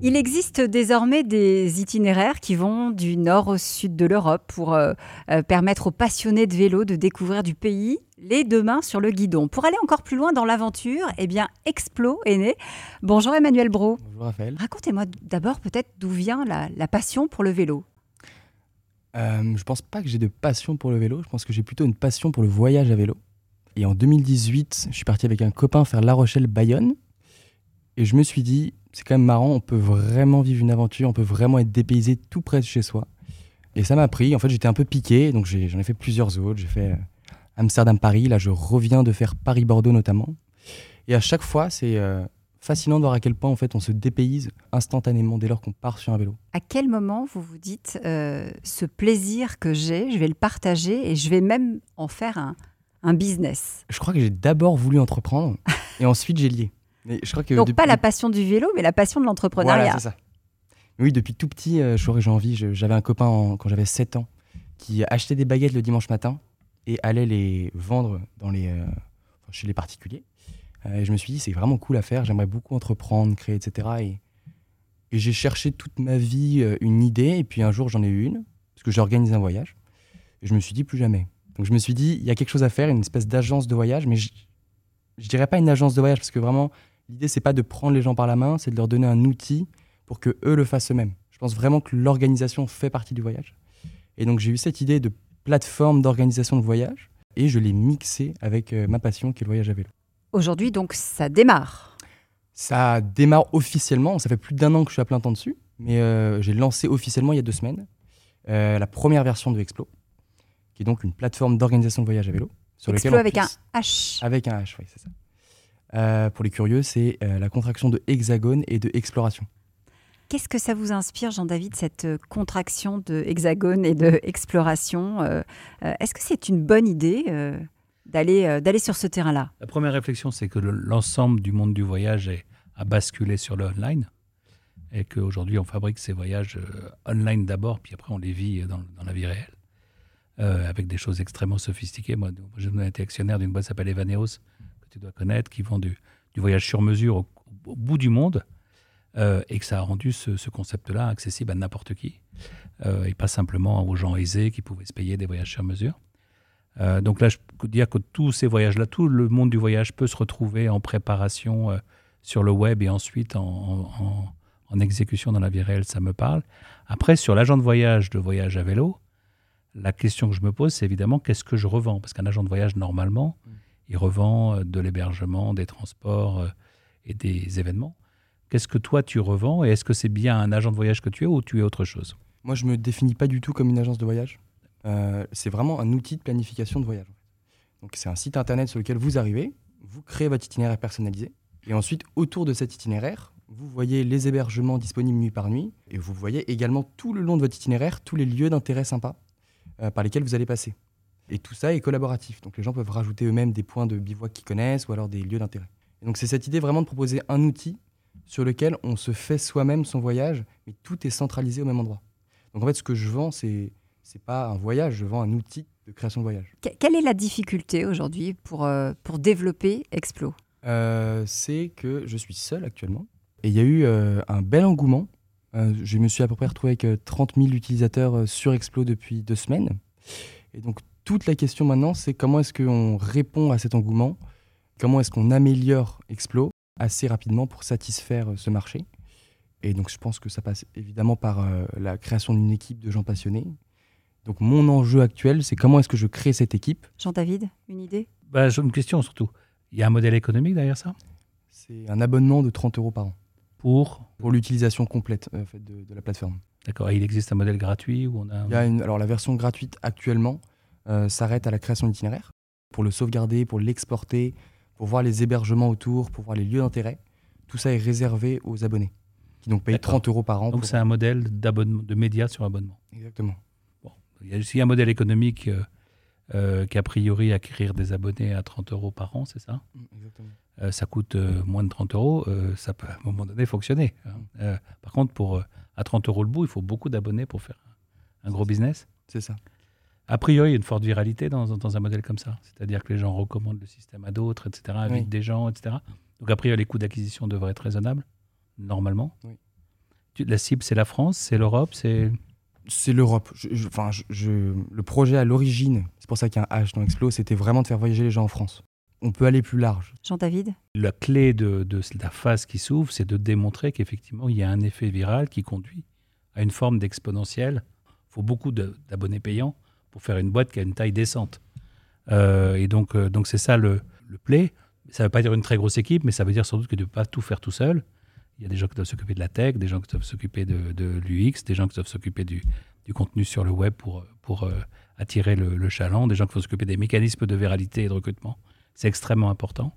Il existe désormais des itinéraires qui vont du nord au sud de l'Europe pour euh, euh, permettre aux passionnés de vélo de découvrir du pays les deux mains sur le guidon. Pour aller encore plus loin dans l'aventure, eh bien, Explo est né. Bonjour Emmanuel Bro. Bonjour Raphaël. Racontez-moi d'abord peut-être d'où vient la, passion pour le vélo. Euh, je pense pas que j'ai de passion pour le vélo, je pense que j'ai plutôt une passion pour le voyage à vélo. Et en 2018, je suis parti avec un copain faire La Rochelle-Bayonne. Et je me suis dit, c'est quand même marrant, on peut vraiment vivre une aventure, on peut vraiment être dépaysé tout près de chez soi. Et ça m'a pris. En fait, j'étais un peu piqué, donc j'en ai, fait plusieurs autres. J'ai fait Amsterdam-Paris. Là, je reviens de faire Paris-Bordeaux notamment. Et à chaque fois, c'est fascinant de voir à quel point en fait on se dépayse instantanément dès lors qu'on part sur un vélo. À quel moment vous vous dites euh, ce plaisir que j'ai, je vais le partager et je vais même en faire un, un business? Je crois que j'ai d'abord voulu entreprendre et ensuite j'ai lié. Mais je crois que Donc pas la passion du vélo, mais la passion de l'entrepreneuriat. Voilà, c'est ça. Oui, depuis tout petit, euh, j'ai envie. J'avais un copain quand j'avais 7 ans qui achetait des baguettes le dimanche matin et allait les vendre dans les, euh, chez les particuliers. Euh, et je me suis dit, c'est vraiment cool à faire, j'aimerais beaucoup entreprendre, créer, etc. Et, et j'ai cherché toute ma vie euh, une idée, et puis un jour j'en ai eu une, parce que j'ai organisé un voyage. Et je me suis dit, plus jamais. Donc je me suis dit, il y a quelque chose à faire, une espèce d'agence de voyage, mais je, je dirais pas une agence de voyage, parce que vraiment, l'idée, c'est pas de prendre les gens par la main, c'est de leur donner un outil pour que eux le fassent eux-mêmes. Je pense vraiment que l'organisation fait partie du voyage. Et donc j'ai eu cette idée de plateforme d'organisation de voyage, et je l'ai mixé avec euh, ma passion qui est le voyage à vélo. Aujourd'hui, donc, ça démarre. Ça démarre officiellement. Ça fait plus d'un an que je suis à plein temps dessus. Mais euh, j'ai lancé officiellement il y a deux semaines euh, la première version de Explo, qui est donc une plateforme d'organisation de voyage à vélo. Sur Explo avec un H. Avec un H, oui, c'est ça. Euh, pour les curieux, c'est la contraction de hexagone et de exploration. Qu'est-ce que ça vous inspire, Jean-David, cette contraction de hexagone et de exploration Est-ce que c'est une bonne idée d'aller euh, d'aller sur ce terrain-là? La première réflexion, c'est que l'ensemble du monde du voyage est, a basculé sur le online et qu'aujourd'hui, on fabrique ces voyages euh, online d'abord, puis après, on les vit dans, la vie réelle, euh, avec des choses extrêmement sophistiquées. Moi, j'ai été actionnaire d'une boîte qui s'appelle Evaneos, tu dois connaître, qui vend du, voyage sur mesure au, bout du monde, et que ça a rendu ce, ce concept-là accessible à n'importe qui, et pas simplement aux gens aisés qui pouvaient se payer des voyages sur mesure. Euh, donc là, je peux dire que tous ces voyages-là, tout le monde du voyage peut se retrouver en préparation euh, sur le web et ensuite en, exécution dans la vie réelle, ça me parle. Après, sur l'agent de voyage de voyage à vélo, la question que je me pose, c'est évidemment qu'est-ce que je revends? Parce qu'un agent de voyage, normalement, mm. Il revend euh, de l'hébergement, des transports et des événements. Qu'est-ce que toi tu revends et est-ce que c'est bien un agent de voyage que tu es ou tu es autre chose? Moi, je me définis pas du tout comme une agence de voyage. Euh, c'est vraiment un outil de planification de voyage. Donc c'est un site internet sur lequel vous arrivez, vous créez votre itinéraire personnalisé, et ensuite autour de cet itinéraire, vous voyez les hébergements disponibles nuit par nuit, et vous voyez également tout le long de votre itinéraire tous les lieux d'intérêt sympas euh, par lesquels vous allez passer. Et tout ça est collaboratif, donc les gens peuvent rajouter eux-mêmes des points de bivouac qu'ils connaissent ou alors des lieux d'intérêt. donc c'est cette idée vraiment de proposer un outil sur lequel on se fait soi-même son voyage, mais tout est centralisé au même endroit. Donc en fait, ce que je vends, c'est c'est pas un voyage, je vends un outil de création de voyage. quelle est la difficulté aujourd'hui pour, euh, pour développer Explo? Euh, C'est que je suis seul actuellement. Et il y a eu euh, un bel engouement. je me suis à peu près retrouvé avec 30 000 utilisateurs sur Explo depuis deux semaines. Et donc toute la question maintenant, c'est comment est-ce qu'on répond à cet engouement? Comment est-ce qu'on améliore Explo assez rapidement pour satisfaire ce marché? Et donc je pense que ça passe évidemment par la création d'une équipe de gens passionnés, donc mon enjeu actuel, c'est comment est-ce que je crée cette équipe? Jean-David, une idée? Bah, J'ai une question surtout. Il y a un modèle économique derrière ça? C'est un abonnement de 30 euros par an. Pour? Pour l'utilisation complète euh, de, la plateforme. D'accord. Et il existe un modèle gratuit où on a... Il y a une, alors la version gratuite actuellement euh, s'arrête à la création d'itinéraire. Pour le sauvegarder, pour l'exporter, pour voir les hébergements autour, pour voir les lieux d'intérêt. Tout ça est réservé aux abonnés, qui donc payent 30 euros par an. Donc c'est un modèle de médias sur abonnement. Exactement. Il y a aussi un modèle économique euh, euh, qu'a priori acquérir des abonnés à 30 euros par an, c'est ça? Mm, Exactement. Euh, ça coûte moins de 30 euros, ça peut à un moment donné fonctionner. Hein. Mm. par contre, pour, à 30 euros le bout, il faut beaucoup d'abonnés pour faire un gros business. C'est ça. A priori, il y a une forte viralité dans, dans un modèle comme ça. C'est-à-dire que les gens recommandent le système à d'autres, etc., invitent des gens, etc. Donc, a priori, les coûts d'acquisition devraient être raisonnables, normalement. Oui. La cible, c'est la France, c'est l'Europe, c'est c'est l'Europe. enfin, le projet à l'origine, c'est pour ça qu'il y a un H dans Explo, c'était vraiment de faire voyager les gens en France. On peut aller plus large. Jean-David La clé de, la phase qui s'ouvre, c'est de démontrer qu'effectivement, il y a un effet viral qui conduit à une forme d'exponentielle. Il faut beaucoup d'abonnés payants pour faire une boîte qui a une taille décente. Euh, et donc, euh, donc c'est ça le, le play. Ça ne veut pas dire une très grosse équipe, mais ça veut dire sans doute que de ne pas tout faire tout seul. Il y a des gens qui doivent s'occuper de la tech, des gens qui doivent s'occuper de, de l'UX, des gens qui doivent s'occuper du, du contenu sur le web pour, pour euh, attirer le, chaland, des gens qui vont s'occuper des mécanismes de viralité et de recrutement. C'est extrêmement important.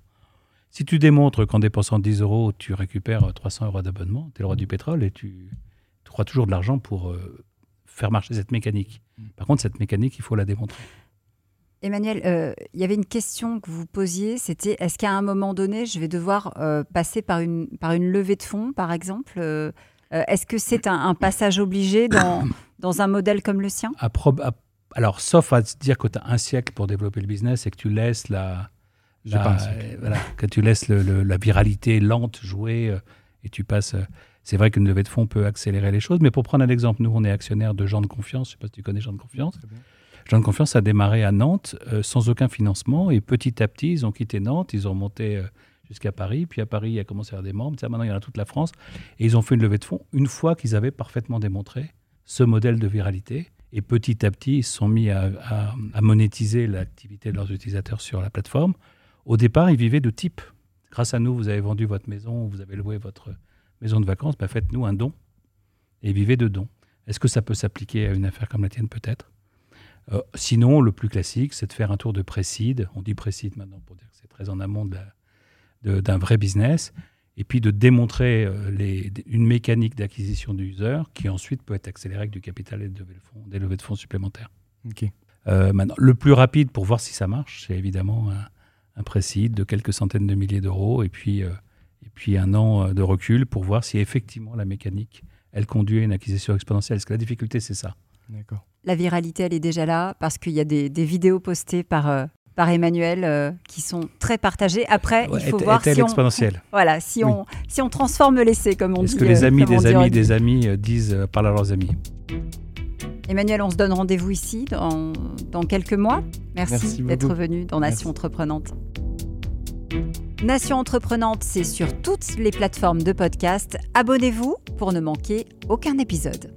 Si tu démontres qu'en dépensant 10 euros, tu récupères 300 euros d'abonnement, tu es le roi du pétrole et tu, tu crois toujours de l'argent pour faire marcher cette mécanique. Par contre, cette mécanique, il faut la démontrer. Emmanuel, euh, il y avait une question que vous posiez, c'était est-ce qu'à un moment donné, je vais devoir euh, passer par une, par une levée de fonds, par exemple euh, Est-ce que c'est un, un, passage obligé dans, dans un modèle comme le sien? À à, Alors, sauf à se dire que tu as un siècle pour développer le business et que tu laisses la, la voilà, que tu laisses le, le, la viralité lente jouer et tu passes... C'est vrai qu'une levée de fonds peut accélérer les choses, mais pour prendre un exemple, nous, on est actionnaire de gens de confiance. Je ne sais pas si tu connais gens de confiance. Jean de Confiance a démarré à Nantes euh, sans aucun financement et petit à petit, ils ont quitté Nantes, ils ont monté euh, jusqu'à Paris, puis à Paris, il a commencé à avoir des membres, maintenant il y en a toute la France, et ils ont fait une levée de fonds une fois qu'ils avaient parfaitement démontré ce modèle de viralité. Et petit à petit, ils se sont mis à, à, à monétiser l'activité de leurs utilisateurs sur la plateforme. Au départ, ils vivaient de type. Grâce à nous, vous avez vendu votre maison, vous avez loué votre maison de vacances, bah faites-nous un don et vivez de dons. Est-ce que ça peut s'appliquer à une affaire comme la tienne Peut-être? Euh, sinon, le plus classique, c'est de faire un tour de précide. On dit précide maintenant pour dire que c'est très en amont d'un vrai business. Et puis de démontrer euh, les, une mécanique d'acquisition du user qui ensuite peut être accélérée avec du capital et de fonds, des levées de fonds supplémentaires. Euh, maintenant, le plus rapide pour voir si ça marche, c'est évidemment un, un précide de quelques centaines de milliers d'euros et puis, et puis un an de recul pour voir si effectivement la mécanique, elle conduit à une acquisition exponentielle. Parce que la difficulté, c'est ça. D'accord la viralité, elle est déjà là parce qu'il y a des, vidéos postées par, euh, par Emmanuel euh, qui sont très partagées. Après, il faut voir si on, voilà, si, on, si on transforme l'essai, comme on dit. Est-ce que les euh, amis des amis des amis disent parlent à leurs amis? Emmanuel, on se donne rendez-vous ici dans, dans, quelques mois. Merci, d'être venu dans Nation Entreprenante. Nation Entreprenante, c'est sur toutes les plateformes de podcast. Abonnez-vous pour ne manquer aucun épisode.